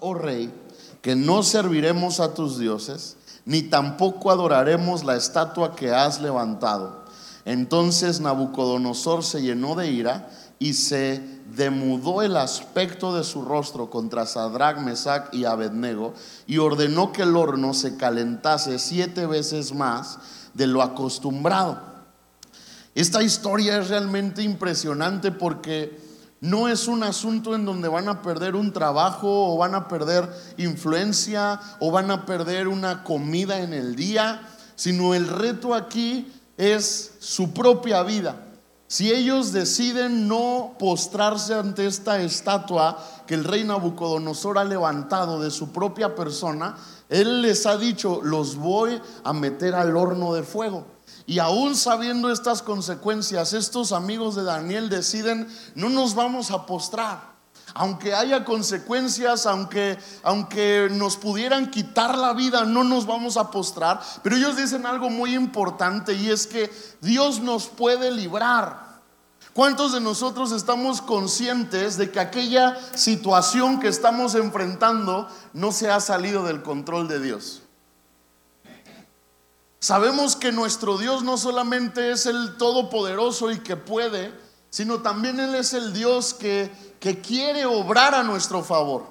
oh rey, que no serviremos a tus dioses, ni tampoco adoraremos la estatua que has levantado. Entonces Nabucodonosor se llenó de ira y se demudó el aspecto de su rostro contra Sadrach, Mesach y Abednego y ordenó que el horno se calentase siete veces más de lo acostumbrado. Esta historia es realmente impresionante porque no es un asunto en donde van a perder un trabajo o van a perder influencia o van a perder una comida en el día, sino el reto aquí es su propia vida. Si ellos deciden no postrarse ante esta estatua que el rey Nabucodonosor ha levantado de su propia persona, él les ha dicho, los voy a meter al horno de fuego. Y aún sabiendo estas consecuencias, estos amigos de Daniel deciden, no nos vamos a postrar. Aunque haya consecuencias, aunque, aunque nos pudieran quitar la vida, no nos vamos a postrar. Pero ellos dicen algo muy importante y es que Dios nos puede librar. ¿Cuántos de nosotros estamos conscientes de que aquella situación que estamos enfrentando no se ha salido del control de Dios? Sabemos que nuestro Dios no solamente es el todopoderoso y que puede, sino también Él es el Dios que, que quiere obrar a nuestro favor.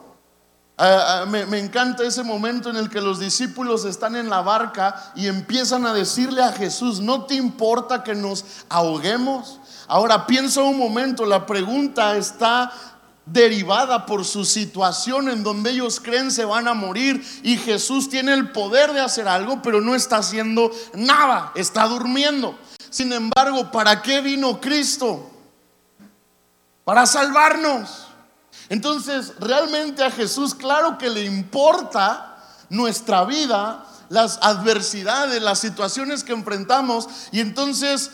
Ah, ah, me, me encanta ese momento en el que los discípulos están en la barca y empiezan a decirle a Jesús, ¿no te importa que nos ahoguemos? Ahora piensa un momento, la pregunta está derivada por su situación en donde ellos creen se van a morir y Jesús tiene el poder de hacer algo, pero no está haciendo nada, está durmiendo. Sin embargo, ¿para qué vino Cristo? Para salvarnos. Entonces, realmente a Jesús, claro que le importa nuestra vida, las adversidades, las situaciones que enfrentamos, y entonces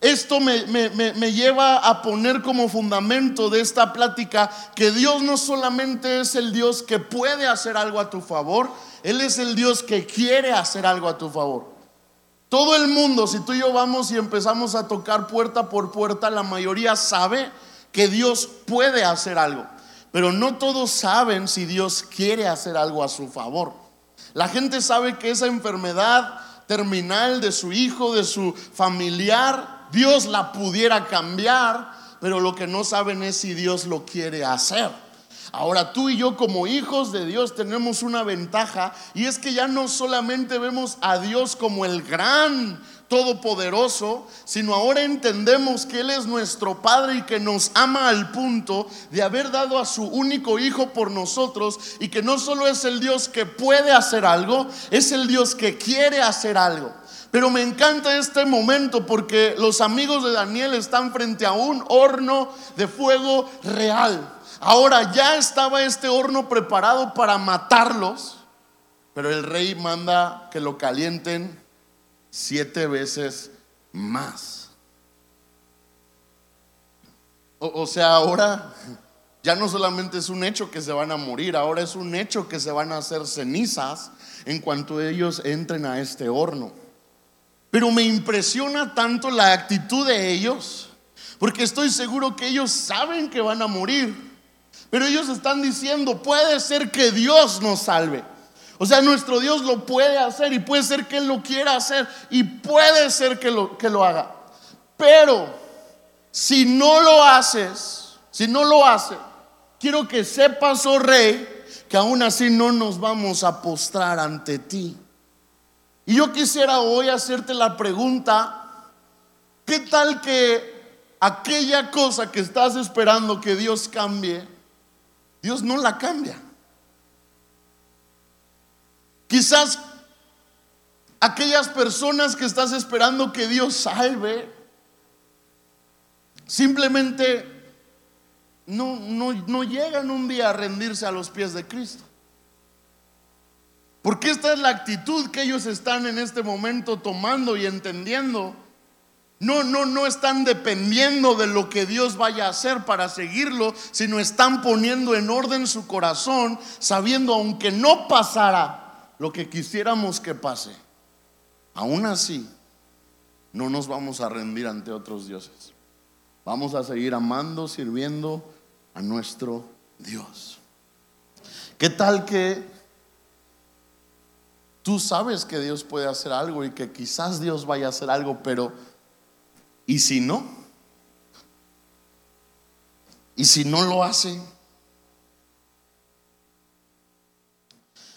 esto me, lleva a poner como fundamento de esta plática que Dios no solamente es el Dios que puede hacer algo a tu favor, Él es el Dios que quiere hacer algo a tu favor. Todo el mundo, si tú y yo vamos y empezamos a tocar puerta por puerta, la mayoría sabe que Dios puede hacer algo, pero no todos saben si Dios quiere hacer algo a su favor. La gente sabe que esa enfermedad terminal de su hijo, de su familiar, Dios la pudiera cambiar, pero lo que no saben es si Dios lo quiere hacer. Ahora tú y yo como hijos de Dios tenemos una ventaja y es que ya no solamente vemos a Dios como el gran todopoderoso, sino ahora entendemos que Él es nuestro Padre y que nos ama al punto de haber dado a su único Hijo por nosotros y que no solo es el Dios que puede hacer algo, es el Dios que quiere hacer algo. Pero me encanta este momento porque los amigos de Daniel están frente a un horno de fuego real. Ahora ya estaba este horno preparado para matarlos, pero el rey manda que lo calienten siete veces más. O, sea, ahora ya no solamente es un hecho que se van a morir, ahora es un hecho que se van a hacer cenizas en cuanto ellos entren a este horno. Pero me impresiona tanto la actitud de ellos, porque estoy seguro que ellos saben que van a morir. Pero ellos están diciendo, puede ser que Dios nos salve. O sea, nuestro Dios lo puede hacer y puede ser que Él lo quiera hacer y puede ser que lo, que lo haga. Pero si no lo haces, si no lo hace, quiero que sepas, oh rey, que aún así no nos vamos a postrar ante ti. Y yo quisiera hoy hacerte la pregunta, ¿qué tal que aquella cosa que estás esperando que Dios cambie, Dios no la cambia? Quizás aquellas personas que estás esperando que Dios salve, simplemente no, no, no llegan un día a rendirse a los pies de Cristo. Porque esta es la actitud que ellos están en este momento tomando y entendiendo. No, no, no están dependiendo de lo que Dios vaya a hacer para seguirlo, sino están poniendo en orden su corazón, sabiendo aunque no pasara lo que quisiéramos que pase, aún así no nos vamos a rendir ante otros dioses. Vamos a seguir amando, sirviendo a nuestro Dios. ¿Qué tal que tú sabes que Dios puede hacer algo y que quizás Dios vaya a hacer algo, pero ¿y si no? ¿Y si no lo hace?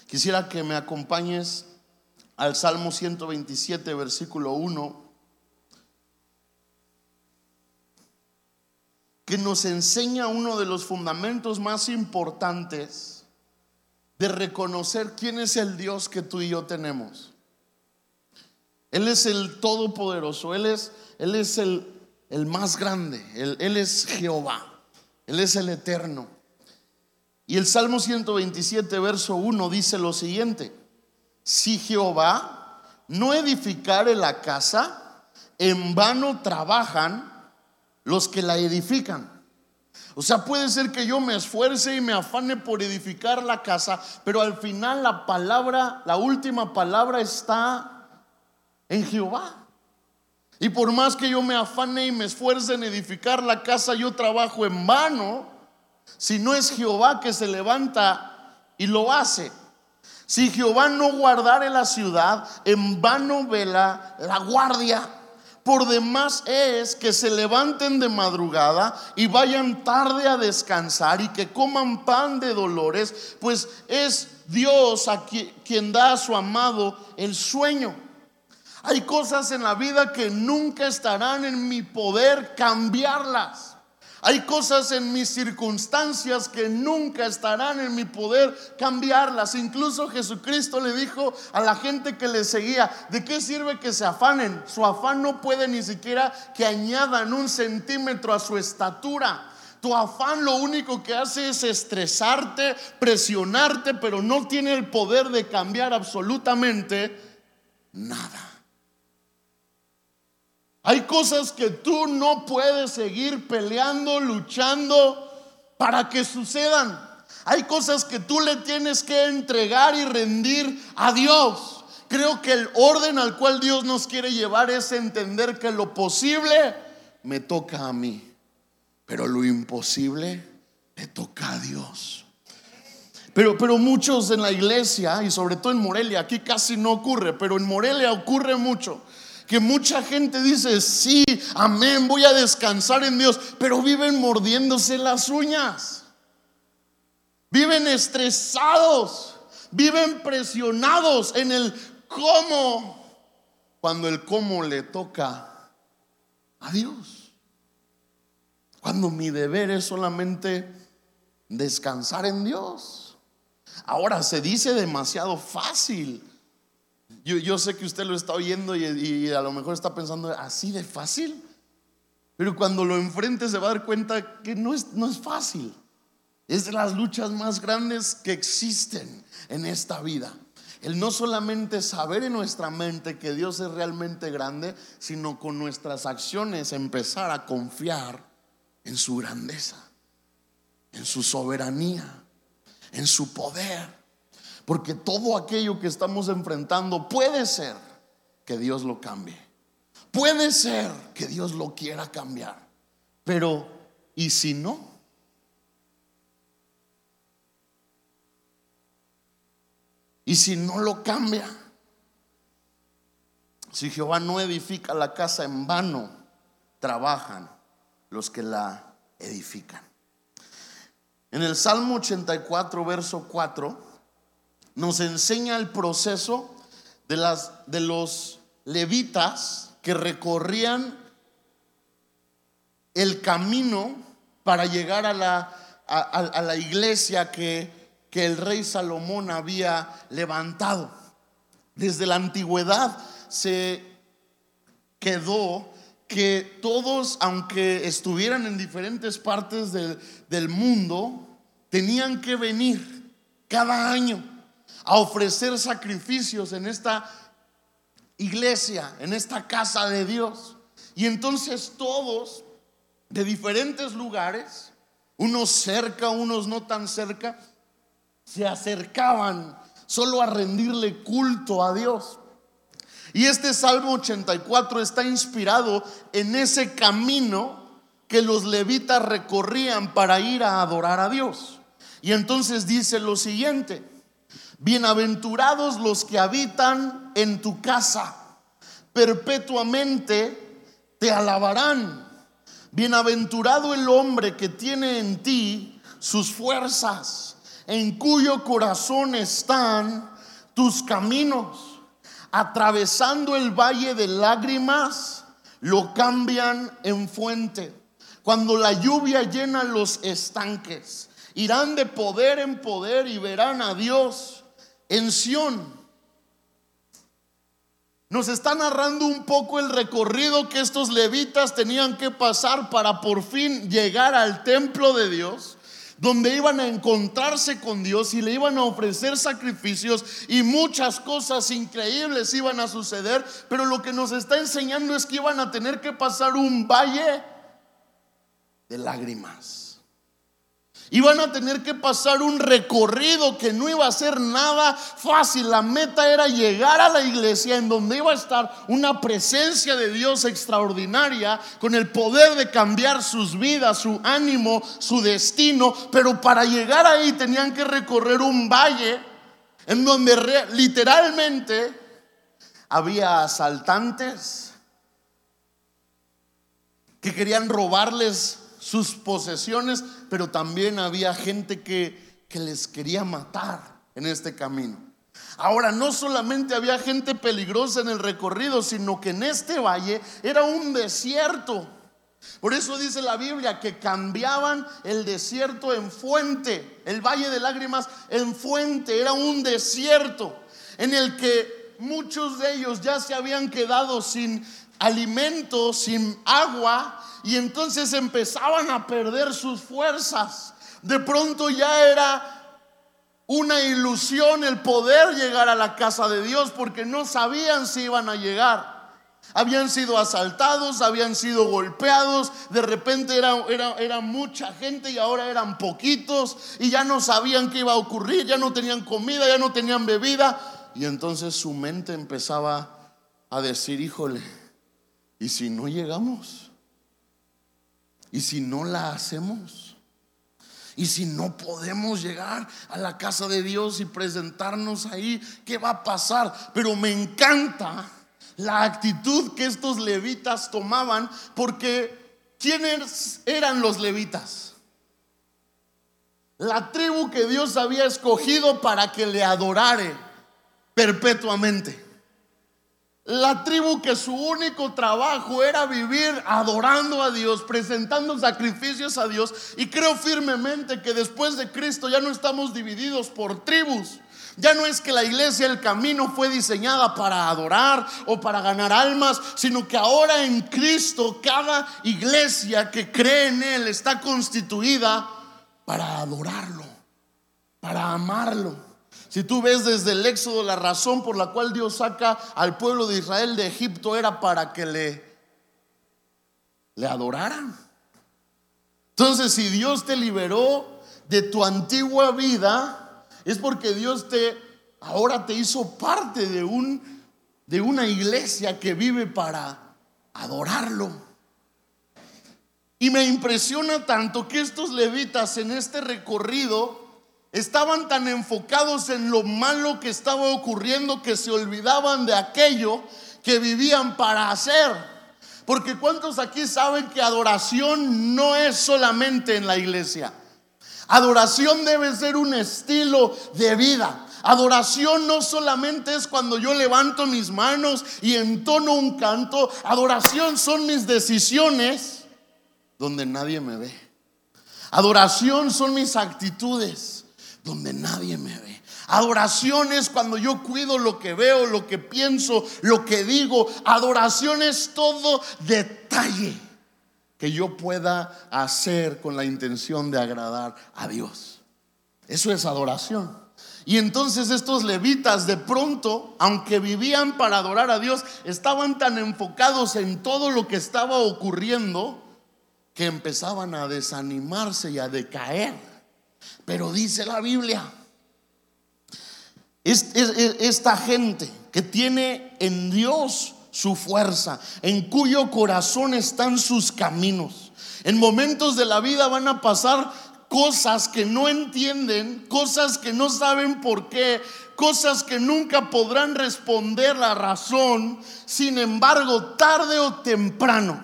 Quisiera que me acompañes al Salmo 127, versículo 1, que nos enseña uno de los fundamentos más importantes de reconocer quién es el Dios que tú y yo tenemos. Él es el Todopoderoso, Él es, él es el, el más grande, él, él es Jehová, Él es el Eterno. Y el Salmo 127, verso 1 dice lo siguiente, si Jehová no edificare la casa, en vano trabajan los que la edifican. O sea, puede ser que yo me esfuerce y me afane por edificar la casa, pero al final la palabra, la última palabra está en Jehová. Y por más que yo me afane y me esfuerce en edificar la casa, yo trabajo en vano si no es Jehová que se levanta y lo hace. Si Jehová no guardare la ciudad, en vano vela la guardia. Por demás es que se levanten de madrugada y vayan tarde a descansar y que coman pan de dolores, pues es Dios a quien da a su amado el sueño. Hay cosas en la vida que nunca estarán en mi poder cambiarlas. Hay cosas en mis circunstancias que nunca estarán en mi poder cambiarlas. Incluso Jesucristo le dijo a la gente que le seguía, ¿de qué sirve que se afanen? Su afán no puede ni siquiera que añadan un centímetro a su estatura. Tu afán lo único que hace es estresarte, presionarte, pero no tiene el poder de cambiar absolutamente nada. Hay cosas que tú no puedes seguir peleando, luchando para que sucedan. Hay cosas que tú le tienes que entregar y rendir a Dios. Creo que el orden al cual Dios nos quiere llevar es entender que lo posible me toca a mí, pero lo imposible le toca a Dios. Pero, pero muchos en la iglesia y sobre todo en Morelia, aquí casi no ocurre, pero en Morelia ocurre mucho que mucha gente dice, sí, amén, voy a descansar en Dios, pero viven mordiéndose las uñas. Viven estresados, viven presionados en el cómo, cuando el cómo le toca a Dios. Cuando mi deber es solamente descansar en Dios. Ahora se dice demasiado fácil. Yo, sé que usted lo está oyendo y, a lo mejor está pensando así de fácil, pero cuando lo enfrente se va a dar cuenta que no es, no es fácil. Es de las luchas más grandes que existen en esta vida. El no solamente saber en nuestra mente que Dios es realmente grande, sino con nuestras acciones empezar a confiar en su grandeza, en su soberanía, en su poder. Porque todo aquello que estamos enfrentando puede ser que Dios lo cambie. Puede ser que Dios lo quiera cambiar. Pero, ¿y si no? ¿Y si no lo cambia? Si Jehová no edifica la casa en vano, trabajan los que la edifican. En el Salmo 84, verso 4 nos enseña el proceso de, las, de los levitas que recorrían el camino para llegar a la, a, la iglesia que, que el rey Salomón había levantado. Desde la antigüedad se quedó que todos, aunque estuvieran en diferentes partes del, del mundo, tenían que venir cada año a ofrecer sacrificios en esta iglesia, en esta casa de Dios. Y entonces todos de diferentes lugares, unos cerca, unos no tan cerca, se acercaban solo a rendirle culto a Dios. Y este Salmo 84 está inspirado en ese camino que los levitas recorrían para ir a adorar a Dios. Y entonces dice lo siguiente, bienaventurados los que habitan en tu casa, perpetuamente te alabarán. Bienaventurado el hombre que tiene en ti sus fuerzas, en cuyo corazón están tus caminos. Atravesando el valle de lágrimas, lo cambian en fuente. Cuando la lluvia llena los estanques, irán de poder en poder y verán a Dios en Sión nos está narrando un poco el recorrido que estos levitas tenían que pasar para por fin llegar al templo de Dios, donde iban a encontrarse con Dios y le iban a ofrecer sacrificios y muchas cosas increíbles iban a suceder, pero lo que nos está enseñando es que iban a tener que pasar un valle de lágrimas. Iban a tener que pasar un recorrido que no iba a ser nada fácil. La meta era llegar a la iglesia en donde iba a estar una presencia de Dios extraordinaria con el poder de cambiar sus vidas, su ánimo, su destino. Pero para llegar ahí tenían que recorrer un valle en donde literalmente había asaltantes que querían robarles sus posesiones, pero también había gente que, que les quería matar en este camino. Ahora, no solamente había gente peligrosa en el recorrido, sino que en este valle era un desierto. Por eso dice la Biblia que cambiaban el desierto en fuente, el valle de lágrimas en fuente, era un desierto en el que muchos de ellos ya se habían quedado sin alimento, sin agua, y entonces empezaban a perder sus fuerzas. De pronto ya era una ilusión el poder llegar a la casa de Dios porque no sabían si iban a llegar. Habían sido asaltados, habían sido golpeados, de repente era, era, era, mucha gente y ahora eran poquitos y ya no sabían qué iba a ocurrir, ya no tenían comida, ya no tenían bebida. Y entonces su mente empezaba a decir, híjole, ¿y si no llegamos? ¿Y si no la hacemos? ¿Y si no podemos llegar a la casa de Dios y presentarnos ahí? ¿Qué va a pasar? Pero me encanta la actitud que estos levitas tomaban porque ¿quiénes eran los levitas? La tribu que Dios había escogido para que le adorare perpetuamente. La tribu que su único trabajo era vivir adorando a Dios, presentando sacrificios a Dios. Y creo firmemente que después de Cristo ya no estamos divididos por tribus. Ya no es que la iglesia, el camino fue diseñada para adorar o para ganar almas, sino que ahora en Cristo cada iglesia que cree en Él está constituida para adorarlo, para amarlo. Si tú ves desde el Éxodo la razón por la cual Dios saca al pueblo de Israel de Egipto era para que le, le adoraran. Entonces, si Dios te liberó de tu antigua vida, es porque Dios te ahora te hizo parte de un de una iglesia que vive para adorarlo. Y me impresiona tanto que estos levitas en este recorrido Estaban tan enfocados en lo malo que estaba ocurriendo que se olvidaban de aquello que vivían para hacer. Porque ¿cuántos aquí saben que adoración no es solamente en la iglesia? Adoración debe ser un estilo de vida. Adoración no solamente es cuando yo levanto mis manos y entono un canto. Adoración son mis decisiones donde nadie me ve. Adoración son mis actitudes donde nadie me ve. Adoración es cuando yo cuido lo que veo, lo que pienso, lo que digo. Adoración es todo detalle que yo pueda hacer con la intención de agradar a Dios. Eso es adoración. Y entonces estos levitas de pronto, aunque vivían para adorar a Dios, estaban tan enfocados en todo lo que estaba ocurriendo que empezaban a desanimarse y a decaer. Pero dice la Biblia, esta gente que tiene en Dios su fuerza, en cuyo corazón están sus caminos. En momentos de la vida van a pasar cosas que no entienden, cosas que no saben por qué, cosas que nunca podrán responder la razón. Sin embargo, tarde o temprano,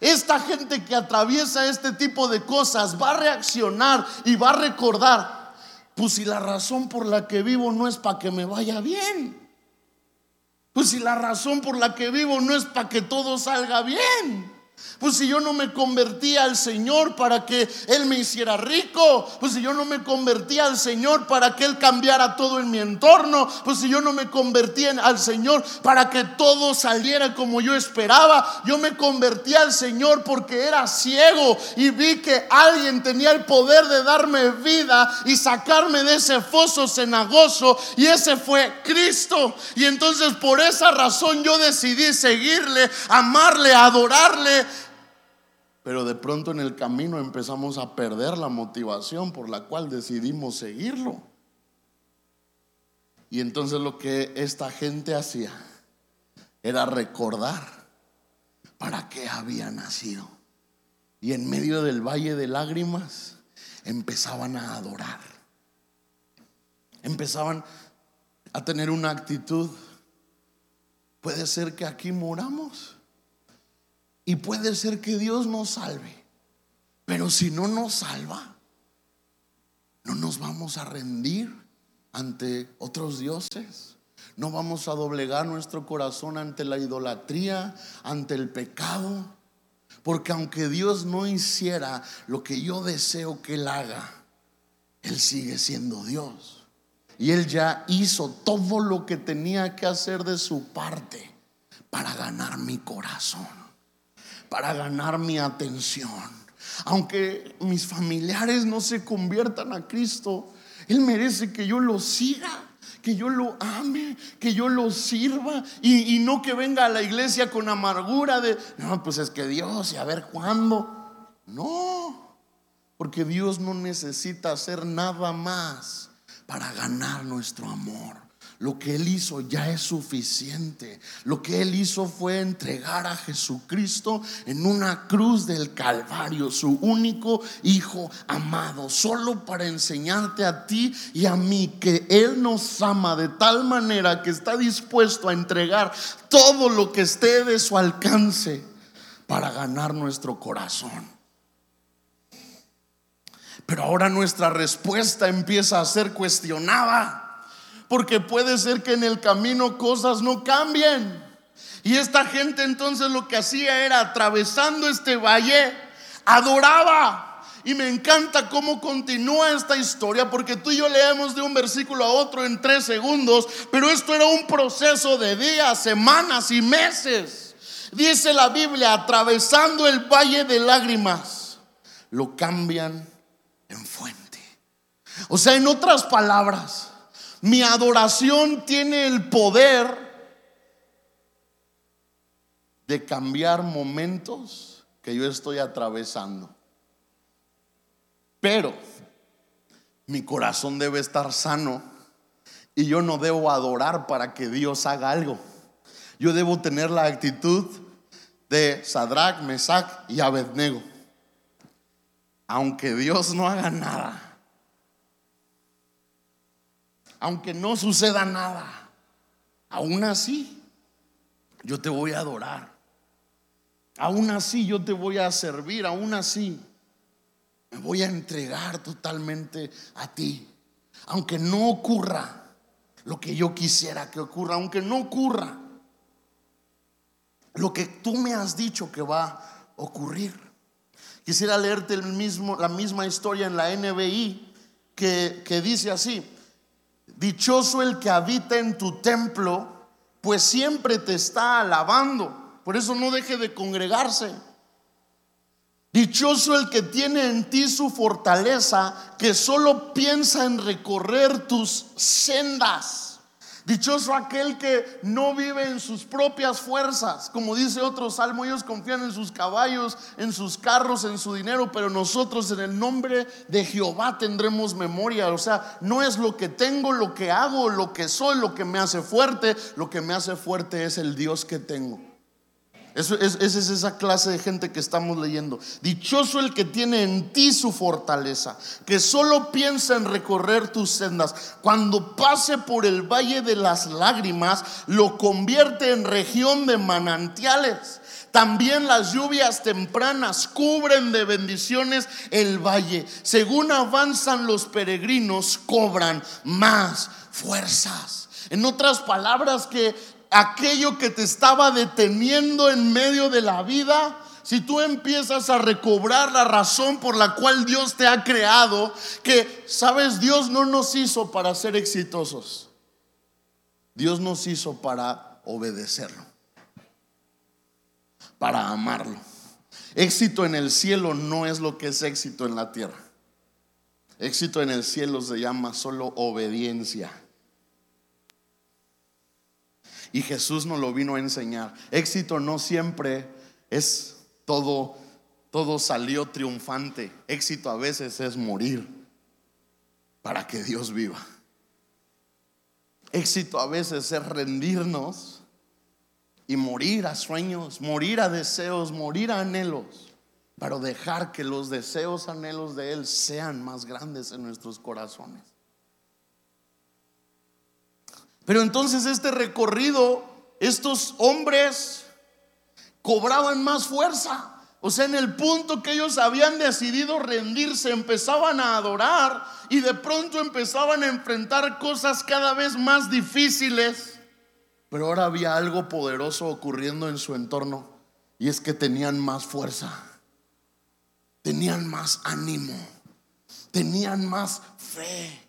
esta gente que atraviesa este tipo de cosas va a reaccionar y va a recordar, pues si la razón por la que vivo no es para que me vaya bien. Pues si la razón por la que vivo no es para que todo salga bien. Pues si yo no me convertía al Señor para que Él me hiciera rico, pues si yo no me convertía al Señor para que Él cambiara todo en mi entorno, pues si yo no me convertía al Señor para que todo saliera como yo esperaba, yo me convertí al Señor porque era ciego y vi que alguien tenía el poder de darme vida y sacarme de ese foso cenagoso y ese fue Cristo. Y entonces por esa razón yo decidí seguirle, amarle, adorarle pero de pronto en el camino empezamos a perder la motivación por la cual decidimos seguirlo. Y entonces lo que esta gente hacía era recordar para qué había nacido. Y en medio del valle de lágrimas empezaban a adorar. Empezaban a tener una actitud. Puede ser que aquí moramos y puede ser que Dios nos salve. Pero si no nos salva, no nos vamos a rendir ante otros dioses. No vamos a doblegar nuestro corazón ante la idolatría, ante el pecado. Porque aunque Dios no hiciera lo que yo deseo que Él haga, Él sigue siendo Dios. Y Él ya hizo todo lo que tenía que hacer de su parte para ganar mi corazón para ganar mi atención. Aunque mis familiares no se conviertan a Cristo, Él merece que yo lo siga que yo lo ame, que yo lo sirva y, no que venga a la iglesia con amargura de, no, pues es que Dios y a ver cuándo. No, porque Dios no necesita hacer nada más para ganar nuestro amor. Lo que Él hizo ya es suficiente. Lo que Él hizo fue entregar a Jesucristo en una cruz del Calvario, su único Hijo amado, solo para enseñarte a ti y a mí que Él nos ama de tal manera que está dispuesto a entregar todo lo que esté de su alcance para ganar nuestro corazón. Pero ahora nuestra respuesta empieza a ser cuestionada porque puede ser que en el camino cosas no cambien. Y esta gente entonces lo que hacía era atravesando este valle, adoraba. Y me encanta cómo continúa esta historia, porque tú y yo leemos de un versículo a otro en tres segundos, pero esto era un proceso de días, semanas y meses. Dice la Biblia, atravesando el valle de lágrimas, lo cambian en fuente. O sea, en otras palabras, mi adoración tiene el poder de cambiar momentos que yo estoy atravesando. Pero mi corazón debe estar sano y yo no debo adorar para que Dios haga algo. Yo debo tener la actitud de Sadrach, Mesach y Abednego. Aunque Dios no haga nada, aunque no suceda nada, aún así yo te voy a adorar. Aún así yo te voy a servir, aún así me voy a entregar totalmente a ti. Aunque no ocurra lo que yo quisiera que ocurra, aunque no ocurra lo que tú me has dicho que va a ocurrir. Quisiera leerte el mismo, la misma historia en la NBI que, que dice así, Dichoso el que habita en tu templo, pues siempre te está alabando. Por eso no deje de congregarse. Dichoso el que tiene en ti su fortaleza, que solo piensa en recorrer tus sendas. Dichoso aquel que no vive en sus propias fuerzas. Como dice otro salmo, ellos confían en sus caballos, en sus carros, en su dinero, pero nosotros en el nombre de Jehová tendremos memoria. O sea, no es lo que tengo, lo que hago, lo que soy, lo que me hace fuerte. Lo que me hace fuerte es el Dios que tengo. Esa es esa clase de gente que estamos leyendo. Dichoso el que tiene en ti su fortaleza, que solo piensa en recorrer tus sendas. Cuando pase por el valle de las lágrimas, lo convierte en región de manantiales. También las lluvias tempranas cubren de bendiciones el valle. Según avanzan los peregrinos, cobran más fuerzas. En otras palabras, que aquello que te estaba deteniendo en medio de la vida, si tú empiezas a recobrar la razón por la cual Dios te ha creado, que, sabes, Dios no nos hizo para ser exitosos. Dios nos hizo para obedecerlo para amarlo. Éxito en el cielo no es lo que es éxito en la tierra. Éxito en el cielo se llama solo obediencia. Y Jesús nos lo vino a enseñar. Éxito no siempre es todo, todo salió triunfante. Éxito a veces es morir para que Dios viva. Éxito a veces es rendirnos y morir a sueños, morir a deseos, morir a anhelos, para dejar que los deseos, anhelos de Él sean más grandes en nuestros corazones. Pero entonces este recorrido, estos hombres cobraban más fuerza. O sea, en el punto que ellos habían decidido rendirse, empezaban a adorar y de pronto empezaban a enfrentar cosas cada vez más difíciles. Pero ahora había algo poderoso ocurriendo en su entorno y es que tenían más fuerza, tenían más ánimo, tenían más fe,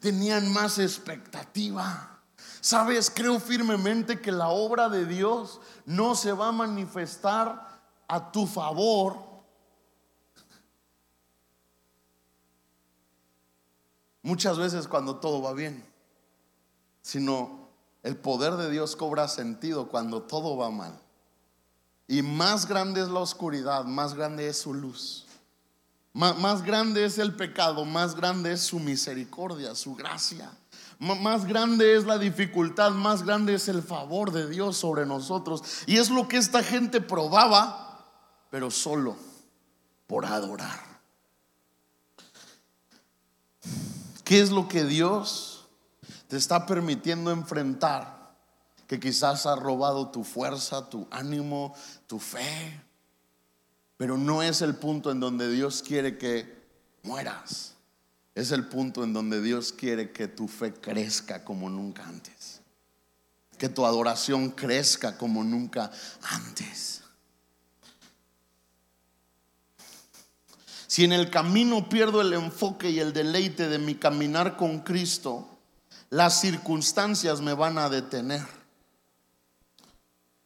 tenían más expectativa. Sabes, creo firmemente que la obra de Dios no se va a manifestar a tu favor muchas veces cuando todo va bien, sino el poder de Dios cobra sentido cuando todo va mal. Y más grande es la oscuridad, más grande es su luz. Más, grande es el pecado, más grande es su misericordia, su gracia. Más grande es la dificultad, más grande es el favor de Dios sobre nosotros. Y es lo que esta gente probaba, pero solo por adorar. ¿Qué es lo que Dios te está permitiendo enfrentar que quizás ha robado tu fuerza, tu ánimo, tu fe. Pero no es el punto en donde Dios quiere que mueras. Es el punto en donde Dios quiere que tu fe crezca como nunca antes. Que tu adoración crezca como nunca antes. Si en el camino pierdo el enfoque y el deleite de mi caminar con Cristo, las circunstancias me van a detener.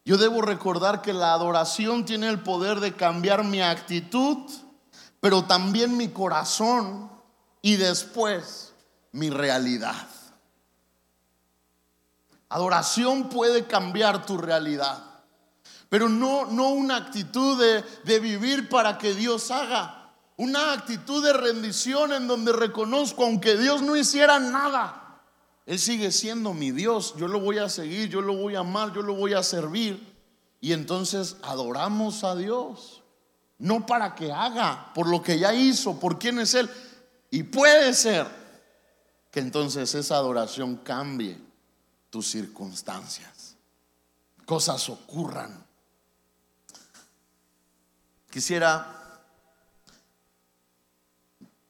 Yo debo recordar que la adoración tiene el poder de cambiar mi actitud, pero también mi corazón y después mi realidad. Adoración puede cambiar tu realidad, pero no, no una actitud de, de vivir para que Dios haga, una actitud de rendición en donde reconozco, aunque Dios no hiciera nada, él sigue siendo mi Dios, yo lo voy a seguir, yo lo voy a amar, yo lo voy a servir. Y entonces adoramos a Dios, no para que haga, por lo que ya hizo, por quién es Él. Y puede ser que entonces esa adoración cambie tus circunstancias, cosas ocurran. Quisiera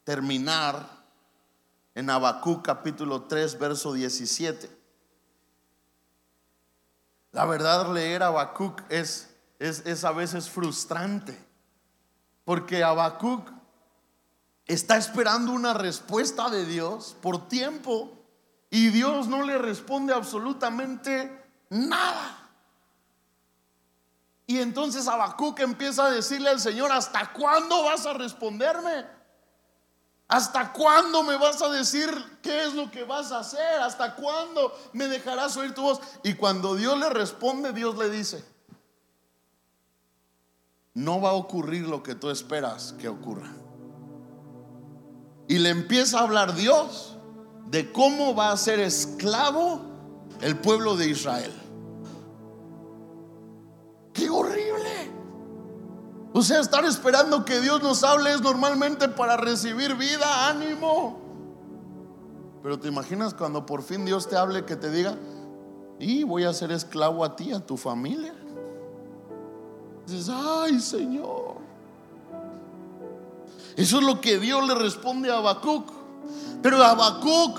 terminar en Habacuc capítulo 3, verso 17. La verdad, leer Habacuc es, es, a veces frustrante, porque Habacuc está esperando una respuesta de Dios por tiempo y Dios no le responde absolutamente nada. Y entonces Habacuc empieza a decirle al Señor, ¿hasta cuándo vas a responderme? ¿Hasta cuándo me vas a decir qué es lo que vas a hacer? ¿Hasta cuándo me dejarás oír tu voz? Y cuando Dios le responde, Dios le dice, no va a ocurrir lo que tú esperas que ocurra. Y le empieza a hablar Dios de cómo va a ser esclavo el pueblo de Israel. ¡Qué horrible! O sea, estar esperando que Dios nos hable es normalmente para recibir vida, ánimo. Pero te imaginas cuando por fin Dios te hable que te diga, y voy a ser esclavo a ti, a tu familia. Dices, ay Señor. Eso es lo que Dios le responde a Habacuc. Pero Habacuc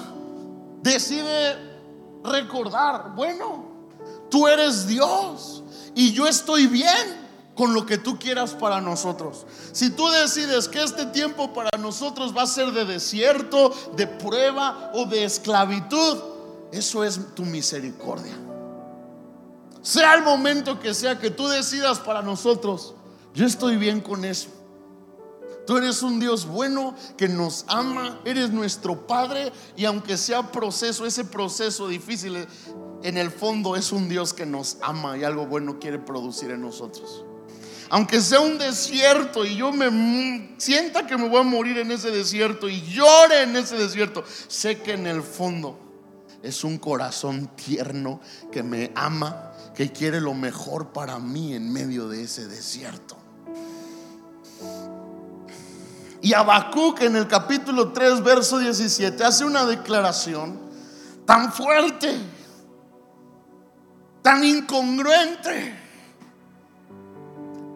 decide recordar, bueno, tú eres Dios y yo estoy bien con lo que tú quieras para nosotros. Si tú decides que este tiempo para nosotros va a ser de desierto, de prueba o de esclavitud, eso es tu misericordia. Sea el momento que sea que tú decidas para nosotros, yo estoy bien con eso. Tú eres un Dios bueno que nos ama, eres nuestro Padre y aunque sea proceso, ese proceso difícil, en el fondo es un Dios que nos ama y algo bueno quiere producir en nosotros. Aunque sea un desierto y yo me sienta que me voy a morir en ese desierto y llore en ese desierto, sé que en el fondo es un corazón tierno que me ama, que quiere lo mejor para mí en medio de ese desierto. Y Habacuc en el capítulo 3, verso 17, hace una declaración tan fuerte, tan incongruente.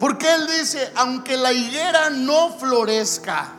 Porque él dice, aunque la higuera no florezca,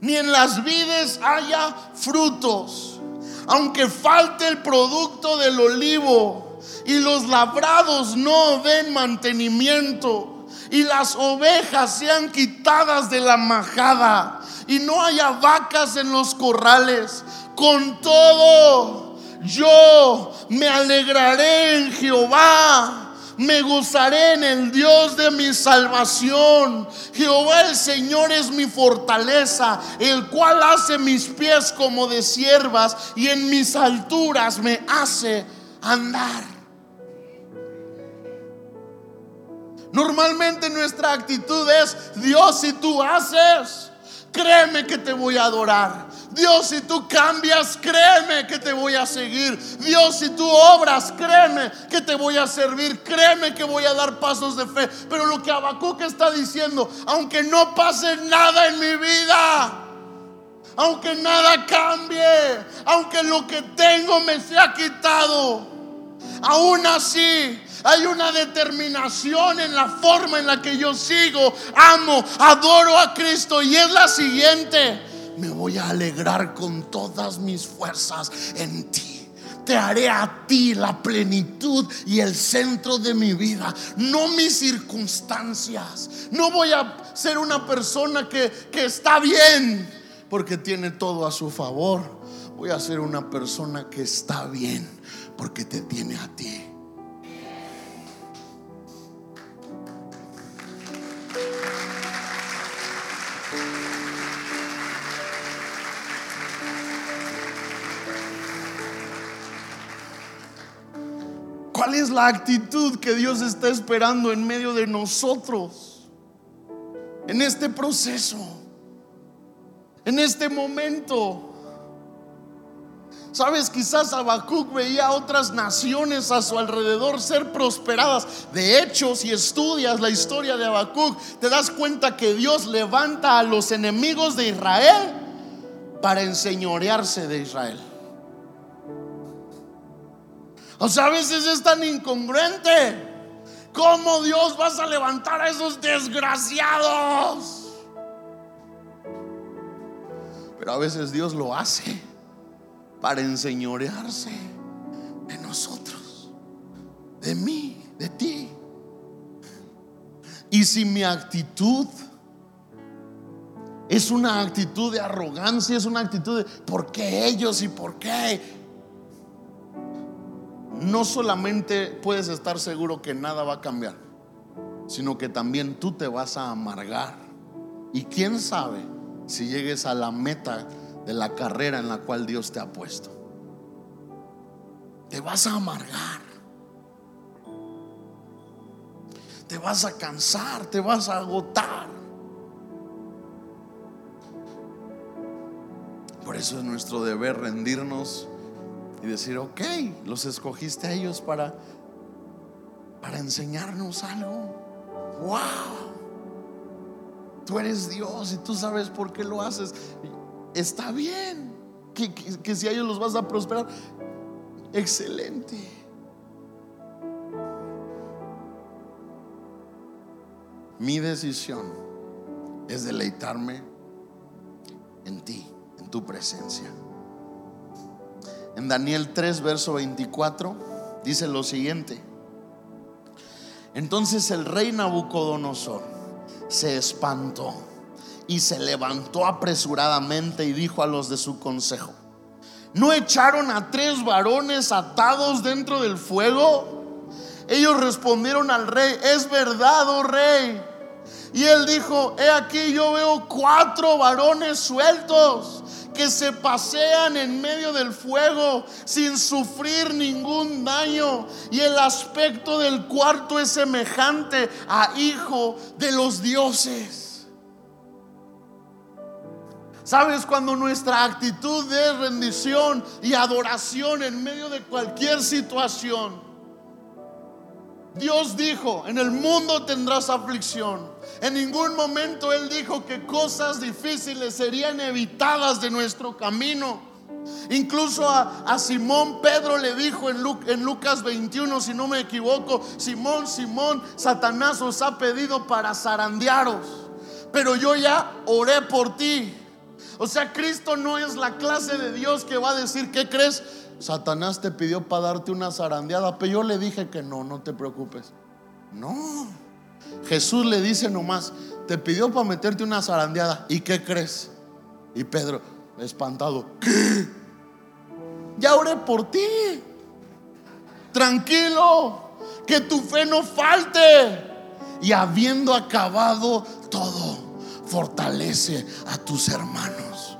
ni en las vides haya frutos, aunque falte el producto del olivo y los labrados no den mantenimiento y las ovejas sean quitadas de la majada y no haya vacas en los corrales, con todo yo me alegraré en Jehová me gozaré en el Dios de mi salvación. Jehová el Señor es mi fortaleza, el cual hace mis pies como de siervas y en mis alturas me hace andar. Normalmente nuestra actitud es, Dios, si tú haces, créeme que te voy a adorar. Dios, si tú cambias, créeme que te voy a seguir. Dios, si tú obras, créeme que te voy a servir. Créeme que voy a dar pasos de fe. Pero lo que Habacuc está diciendo, aunque no pase nada en mi vida, aunque nada cambie, aunque lo que tengo me sea quitado, aún así hay una determinación en la forma en la que yo sigo, amo, adoro a Cristo y es la siguiente me voy a alegrar con todas mis fuerzas en ti. Te haré a ti la plenitud y el centro de mi vida, no mis circunstancias. No voy a ser una persona que, que está bien porque tiene todo a su favor. Voy a ser una persona que está bien porque te tiene a ti. ¿Cuál es la actitud que Dios está esperando en medio de nosotros? En este proceso, en este momento. Sabes, quizás Habacuc veía a otras naciones a su alrededor ser prosperadas. De hecho, si estudias la historia de Habacuc, te das cuenta que Dios levanta a los enemigos de Israel para enseñorearse de Israel. O sea, a veces es tan incongruente. ¿Cómo Dios vas a levantar a esos desgraciados? Pero a veces Dios lo hace para enseñorearse de nosotros, de mí, de ti. Y si mi actitud es una actitud de arrogancia, es una actitud de ¿por qué ellos y por qué? No solamente puedes estar seguro que nada va a cambiar, sino que también tú te vas a amargar. Y quién sabe si llegues a la meta de la carrera en la cual Dios te ha puesto. Te vas a amargar. Te vas a cansar, te vas a agotar. Por eso es nuestro deber rendirnos y decir, ok, los escogiste a ellos para, para enseñarnos algo. ¡Wow! Tú eres Dios y tú sabes por qué lo haces. Está bien. Que, que si a ellos los vas a prosperar, excelente. Mi decisión es deleitarme en ti, en tu presencia. En Daniel 3, verso 24, dice lo siguiente. Entonces el rey Nabucodonosor se espantó y se levantó apresuradamente y dijo a los de su consejo, ¿no echaron a tres varones atados dentro del fuego? Ellos respondieron al rey, es verdad, oh rey. Y él dijo, he aquí yo veo cuatro varones sueltos que se pasean en medio del fuego sin sufrir ningún daño. Y el aspecto del cuarto es semejante a hijo de los dioses. ¿Sabes cuando nuestra actitud de rendición y adoración en medio de cualquier situación? Dios dijo, en el mundo tendrás aflicción. En ningún momento Él dijo que cosas difíciles serían evitadas de nuestro camino. Incluso a, Simón Pedro le dijo en, en Lucas 21, si no me equivoco, Simón, Simón, Satanás os ha pedido para zarandearos, pero yo ya oré por ti. O sea, Cristo no es la clase de Dios que va a decir, ¿qué crees? Satanás te pidió para darte una zarandeada, pero yo le dije que no, no te preocupes. No. Jesús le dice nomás, te pidió para meterte una zarandeada. ¿Y qué crees? Y Pedro, espantado, ¿qué? Ya oré por ti. Tranquilo, que tu fe no falte. Y habiendo acabado todo, fortalece a tus hermanos.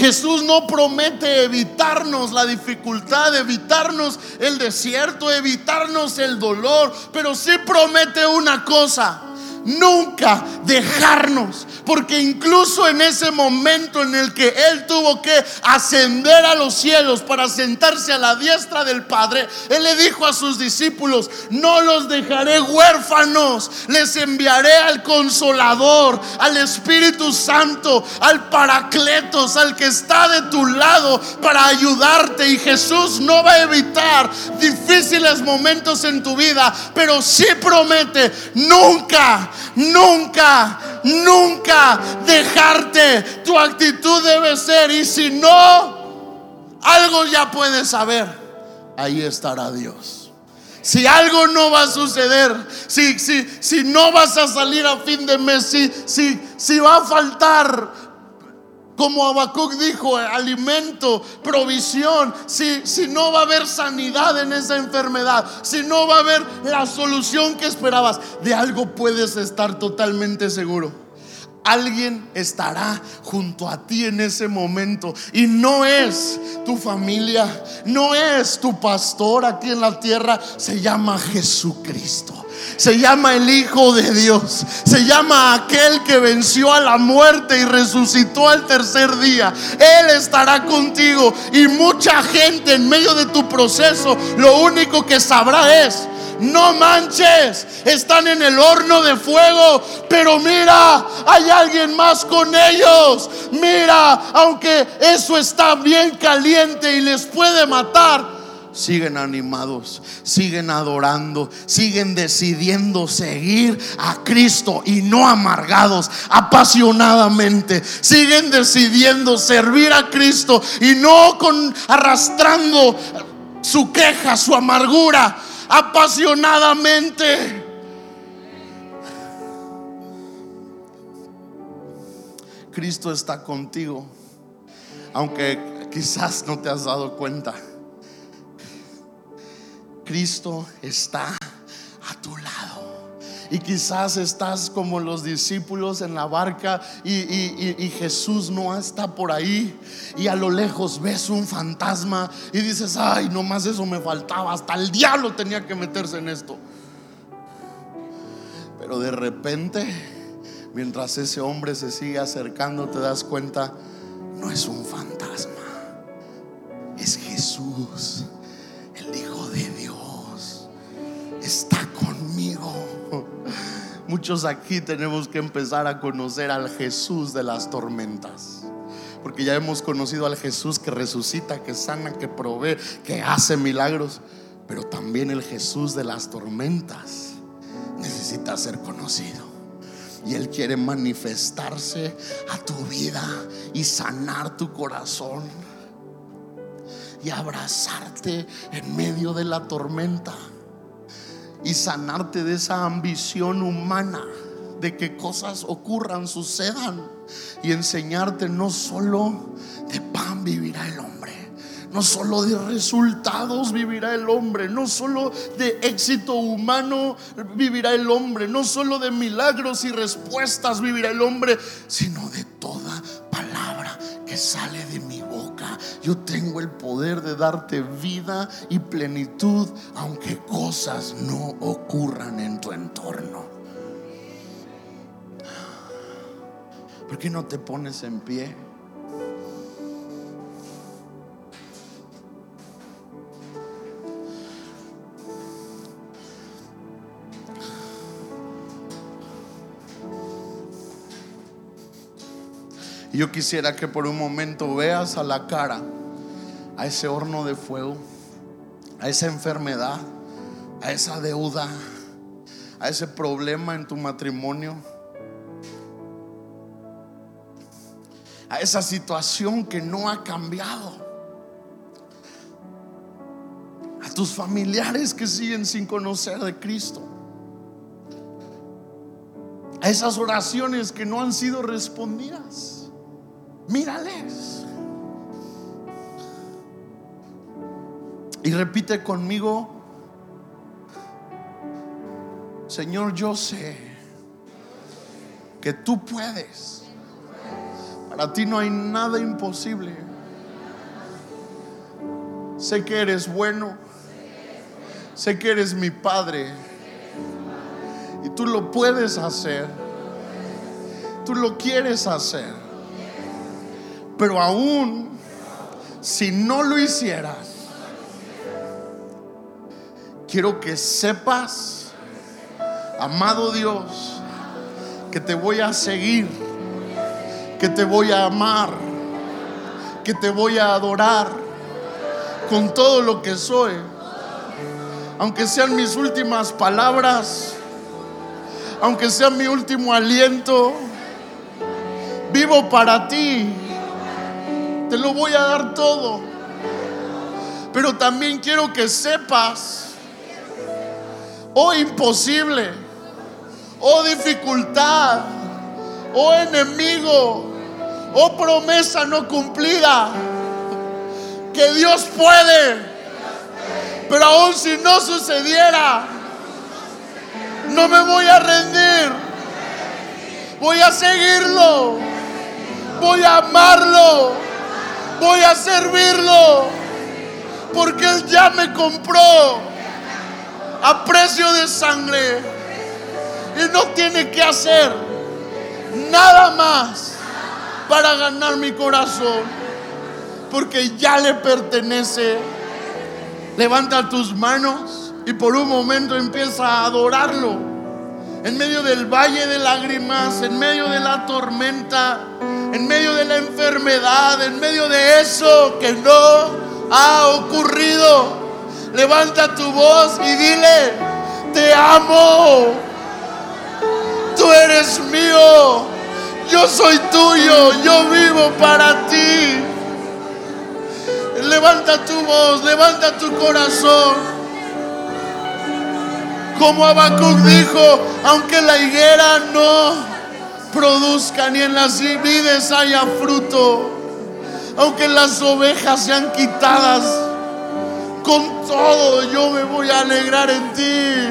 Jesús no promete evitarnos la dificultad, evitarnos el desierto, evitarnos el dolor, pero sí promete una cosa nunca dejarnos. Porque incluso en ese momento en el que Él tuvo que ascender a los cielos para sentarse a la diestra del Padre, Él le dijo a sus discípulos, no los dejaré huérfanos, les enviaré al consolador, al Espíritu Santo, al Paracletos, al que está de tu lado para ayudarte. Y Jesús no va a evitar difíciles momentos en tu vida, pero sí promete nunca nunca, nunca dejarte. Tu actitud debe ser, y si no, algo ya puedes saber, ahí estará Dios. Si algo no va a suceder, si, si, si no vas a salir a fin de mes, si, si, si va a faltar como Habacuc dijo, alimento, provisión. Si, si no va a haber sanidad en esa enfermedad, si no va a haber la solución que esperabas, de algo puedes estar totalmente seguro. Alguien estará junto a ti en ese momento. Y no es tu familia, no es tu pastor aquí en la tierra, se llama Jesucristo se llama el Hijo de Dios, se llama aquel que venció a la muerte y resucitó al tercer día. Él estará contigo y mucha gente en medio de tu proceso lo único que sabrá es, no manches, están en el horno de fuego, pero mira, hay alguien más con ellos. Mira, aunque eso está bien caliente y les puede matar, siguen animados, siguen adorando, siguen decidiendo seguir a Cristo y no amargados, apasionadamente, siguen decidiendo servir a Cristo y no con arrastrando su queja, su amargura, apasionadamente. Cristo está contigo, aunque quizás no te has dado cuenta. Cristo está a tu lado. Y quizás estás como los discípulos en la barca y, Jesús no está por ahí. Y a lo lejos ves un fantasma y dices, ay, nomás eso me faltaba. Hasta el diablo tenía que meterse en esto. Pero de repente, mientras ese hombre se sigue acercando, te das cuenta, no es un fantasma, es Jesús muchos aquí tenemos que empezar a conocer al Jesús de las tormentas. Porque ya hemos conocido al Jesús que resucita, que sana, que provee, que hace milagros. Pero también el Jesús de las tormentas necesita ser conocido. Y Él quiere manifestarse a tu vida y sanar tu corazón. Y abrazarte en medio de la tormenta. Y sanarte de esa ambición humana de que cosas ocurran, sucedan. Y enseñarte no solo de pan vivirá el hombre no solo de resultados vivirá el hombre, no solo de éxito humano vivirá el hombre, no solo de milagros y respuestas vivirá el hombre, sino de toda palabra que sale de boca. Yo tengo el poder de darte vida y plenitud, aunque cosas no ocurran en tu entorno. ¿Por qué no te pones en pie? Yo quisiera que por un momento veas a la cara a ese horno de fuego, a esa enfermedad, a esa deuda, a ese problema en tu matrimonio, a esa situación que no ha cambiado, a tus familiares que siguen sin conocer de Cristo a esas oraciones que no han sido respondidas mírales. Y repite conmigo, Señor, yo sé que tú puedes. Para ti no hay nada imposible. Sé que eres bueno. Sé que eres mi Padre. Y tú lo puedes hacer. Tú lo quieres hacer. Pero aún si no lo hicieras, quiero que sepas, amado Dios, que te voy a seguir, que te voy a amar, que te voy a adorar con todo lo que soy. Aunque sean mis últimas palabras, aunque sea mi último aliento, vivo para ti te lo voy a dar todo. Pero también quiero que sepas, oh imposible, oh dificultad, oh enemigo, oh promesa no cumplida, que Dios puede. Pero aún si no sucediera, no me voy a rendir. Voy a seguirlo. Voy a amarlo voy a servirlo. Porque Él ya me compró a precio de sangre. Y no tiene que hacer nada más para ganar mi corazón. Porque ya le pertenece. Levanta tus manos y por un momento empieza a adorarlo en medio del valle de lágrimas, en medio de la tormenta, en medio de la enfermedad, en medio de eso que no ha ocurrido. Levanta tu voz y dile, te amo, tú eres mío, yo soy tuyo, yo vivo para ti. Levanta tu voz, levanta tu corazón. Como Habacuc dijo, aunque la higuera no produzca ni en las vides haya fruto, aunque las ovejas sean quitadas, con todo yo me voy a alegrar en ti.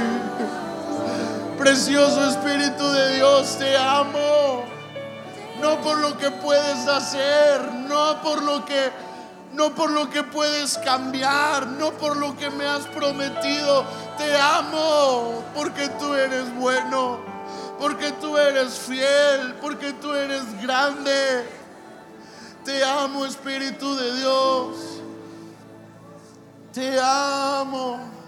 Precioso Espíritu de Dios, te amo. No por lo que puedes hacer, no por lo que no por lo que puedes cambiar, no por lo que me has prometido. Te amo porque tú eres bueno, porque tú eres fiel, porque tú eres grande. Te amo, Espíritu de Dios. Te amo.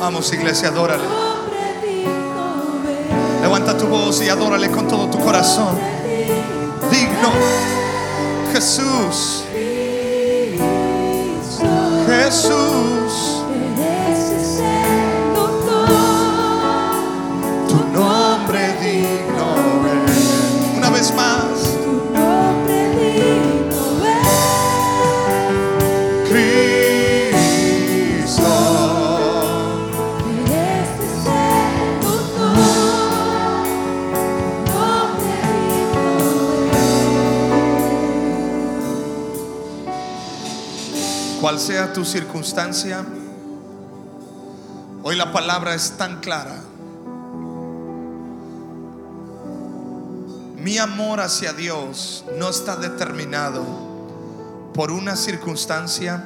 Vamos, iglesia, adórale. Levanta tu voz y adórale con todo tu corazón. Digno. Jesús. Jesús. Cual sea tu circunstancia, hoy la palabra es tan clara. Mi amor hacia Dios no está determinado por una circunstancia,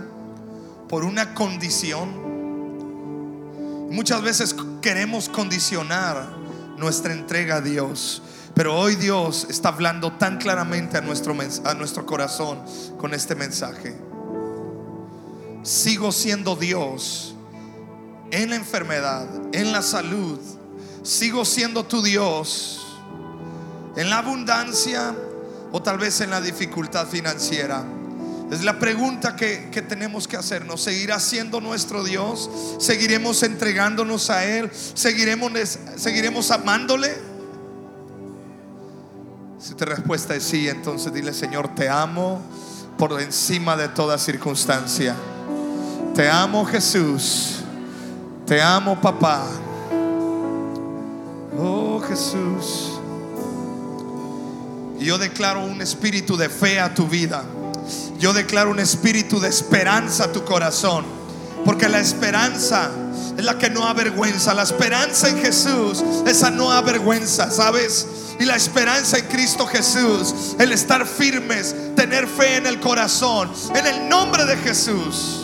por una condición. Muchas veces queremos condicionar nuestra entrega a Dios. Pero hoy Dios está hablando tan claramente a nuestro, a nuestro corazón con este mensaje. Sigo siendo Dios en la enfermedad, en la salud. Sigo siendo tu Dios en la abundancia o tal vez en la dificultad financiera. Es la pregunta que, que tenemos que hacernos. ¿Seguirá siendo nuestro Dios? ¿Seguiremos entregándonos a Él? ¿Seguiremos, seguiremos amándole? Si tu respuesta es sí, entonces dile Señor, te amo por encima de toda circunstancia. Te amo Jesús. Te amo papá. Oh Jesús. Yo declaro un espíritu de fe a tu vida. Yo declaro un espíritu de esperanza a tu corazón. Porque la esperanza es la que no avergüenza. La esperanza en Jesús, esa no avergüenza, ¿sabes? Y la esperanza en Cristo Jesús, el estar firmes, tener fe en el corazón, en el nombre de Jesús.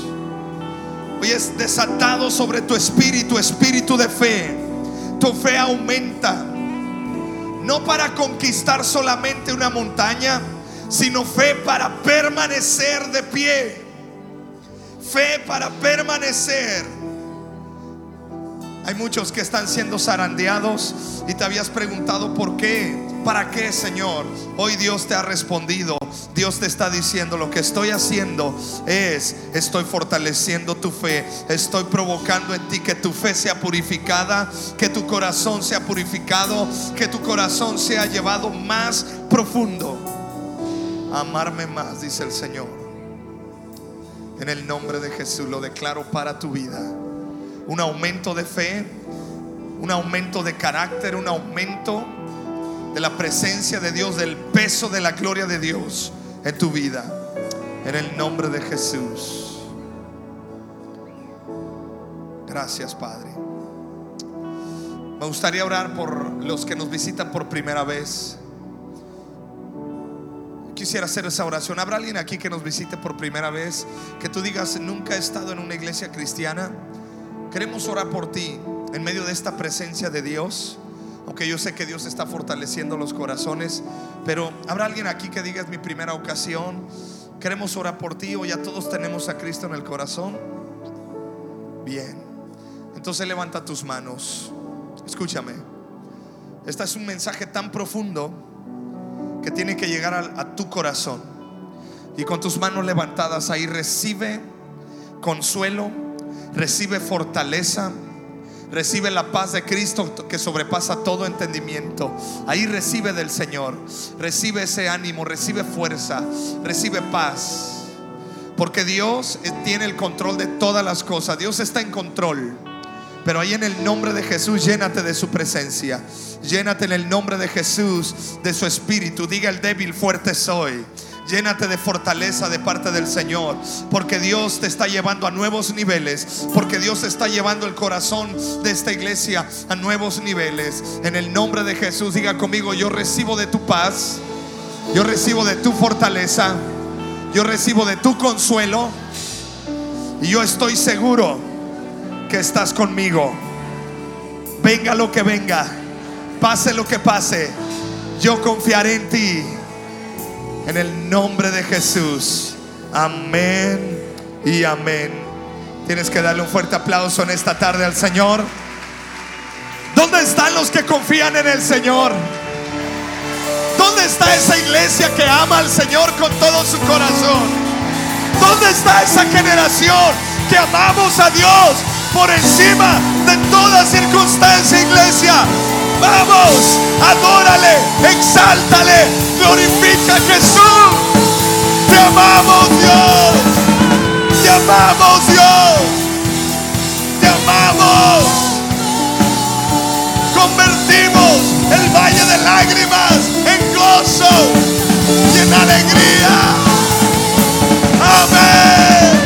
Hoy es desatado sobre tu espíritu, espíritu de fe. Tu fe aumenta. No para conquistar solamente una montaña, sino fe para permanecer de pie. Fe para permanecer. Hay muchos que están siendo zarandeados y te habías preguntado por qué. ¿Para qué, Señor? Hoy Dios te ha respondido. Dios te está diciendo lo que estoy haciendo es, estoy fortaleciendo tu fe. Estoy provocando en ti que tu fe sea purificada, que tu corazón sea purificado, que tu corazón sea llevado más profundo. Amarme más, dice el Señor. En el nombre de Jesús lo declaro para tu vida. Un aumento de fe, un aumento de carácter, un aumento de la presencia de Dios, del peso de la gloria de Dios en tu vida. En el nombre de Jesús. Gracias, Padre. Me gustaría orar por los que nos visitan por primera vez. Quisiera hacer esa oración. ¿Habrá alguien aquí que nos visite por primera vez? Que tú digas, nunca he estado en una iglesia cristiana. Queremos orar por ti en medio de esta presencia de Dios. Aunque yo sé que Dios está fortaleciendo los corazones. Pero habrá alguien aquí que diga, es mi primera ocasión. Queremos orar por ti o ya todos tenemos a Cristo en el corazón. Bien. Entonces levanta tus manos. Escúchame. Este es un mensaje tan profundo que tiene que llegar a, a tu corazón. Y con tus manos levantadas ahí recibe consuelo, recibe fortaleza, recibe la paz de Cristo que sobrepasa todo entendimiento. Ahí recibe del Señor, recibe ese ánimo, recibe fuerza, recibe paz. Porque Dios tiene el control de todas las cosas, Dios está en control. Pero ahí en el nombre de Jesús, llénate de su presencia. Llénate en el nombre de Jesús de su espíritu. Diga el débil, fuerte soy. Llénate de fortaleza de parte del Señor. Porque Dios te está llevando a nuevos niveles. Porque Dios está llevando el corazón de esta iglesia a nuevos niveles. En el nombre de Jesús, diga conmigo, yo recibo de tu paz. Yo recibo de tu fortaleza. Yo recibo de tu consuelo. Y yo estoy seguro que estás conmigo. Venga lo que venga, pase lo que pase, yo confiaré en ti. En el nombre de Jesús. Amén y amén Tienes que darle un fuerte aplauso en esta tarde al Señor. ¿Dónde están los que confían en el Señor? ¿Dónde está esa iglesia que ama al Señor con todo su corazón? ¿Dónde está esa generación que amamos a Dios por encima de toda circunstancia, iglesia? Vamos, adórale, exáltale, glorifica a Jesús. Te amamos Dios, te amamos Dios, te amamos. Convertimos el valle de lágrimas en gozo y en alegría. Amén.